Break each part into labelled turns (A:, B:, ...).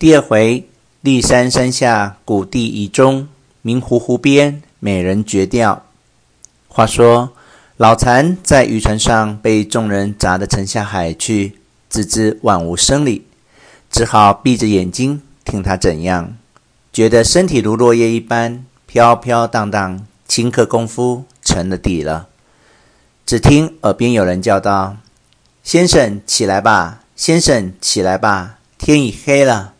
A: 第二回，骊山山下古地遗踪，明湖湖边美人绝调。话说老残在渔船上被众人砸得沉下海去，自知万无生理，只好闭着眼睛听他怎样，觉得身体如落叶一般飘飘荡荡，顷刻功夫沉了底了。只听耳边有人叫道：“先生起来吧，先生起来吧，天已黑了，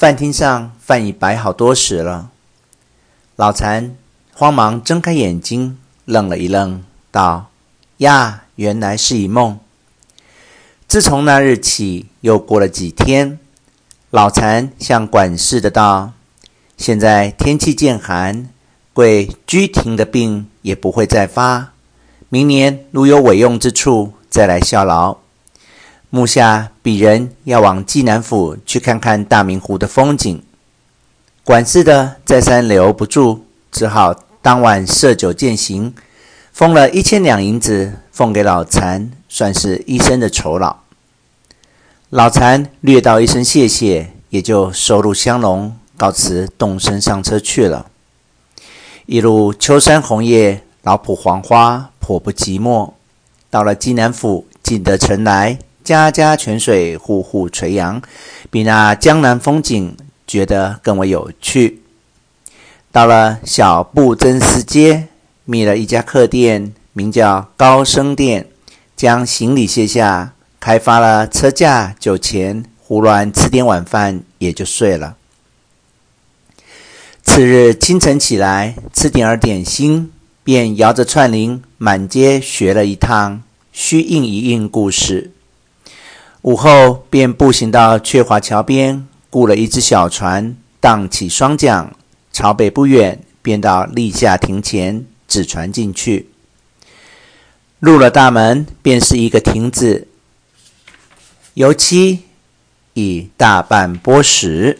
A: 饭厅上饭已摆好多时了。”老残慌忙睁开眼睛，愣了一愣，道：“呀，原来是一梦。”自从那日起，又过了几天，老残向管事的道：“现在天气渐寒，贵居廷的病也不会再发。”明年如有委用之处，再来效劳。目下鄙人要往济南府去看看大明湖的风景。管事的再三留不住，只好当晚设酒饯行，封了一千两银子奉给老残，算是一生的酬劳。老残略道一声谢谢，也就收入香笼，告辞动身上车去了。一路秋山红叶，老圃黄花。颇不寂寞。到了济南府，进得城来，家家泉水，户户垂杨，比那江南风景觉得更为有趣。到了小布真丝街，觅了一家客店，名叫高升店，将行李卸下，开发了车价、酒钱，胡乱吃点晚饭，也就睡了。次日清晨起来，吃点儿点心。便摇着串铃满街学了一趟，虚应一应故事。午后便步行到鹊华桥边，雇了一只小船，荡起双桨，朝北不远，便到立夏亭前止船进去。入了大门，便是一个亭子，油漆已大半剥蚀。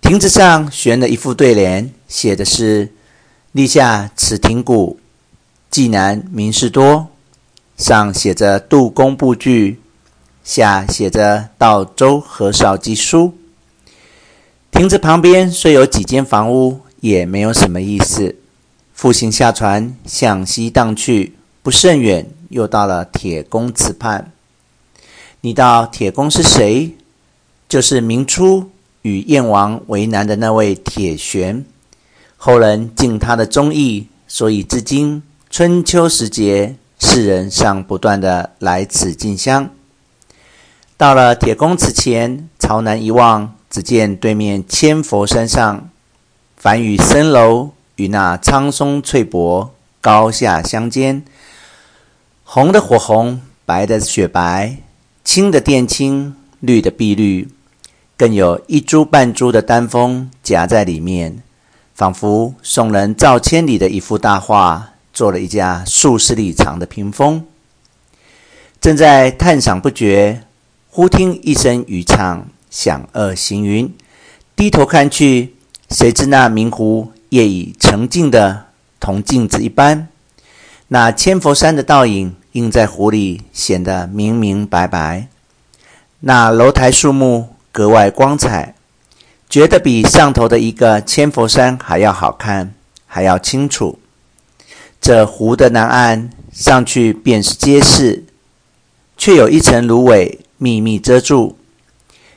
A: 亭子上悬了一副对联，写的是。立夏此亭古，济南名士多。上写着杜工部据，下写着道州何绍基书。亭子旁边虽有几间房屋，也没有什么意思。复行下船，向西荡去，不甚远，又到了铁公祠畔。你道铁公是谁？就是明初与燕王为难的那位铁玄。后人敬他的忠义，所以至今春秋时节，世人尚不断地来此进香。到了铁公祠前，朝南一望，只见对面千佛山上，梵语僧楼与那苍松翠柏高下相间，红的火红，白的雪白，青的靛青，绿的碧绿，更有一株半株的丹枫夹在里面。仿佛宋人赵千里的一幅大画，做了一架数十里长的屏风。正在叹赏不绝，忽听一声渔唱，响遏行云。低头看去，谁知那明湖夜已澄净的同镜子一般，那千佛山的倒影映在湖里，显得明明白白。那楼台树木格外光彩。觉得比上头的一个千佛山还要好看，还要清楚。这湖的南岸上去便是街市，却有一层芦苇秘密遮住。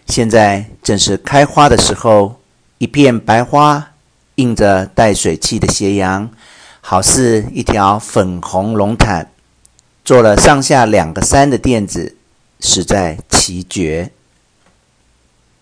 A: 现在正是开花的时候，一片白花映着带水汽的斜阳，好似一条粉红龙毯，做了上下两个山的垫子，实在奇绝。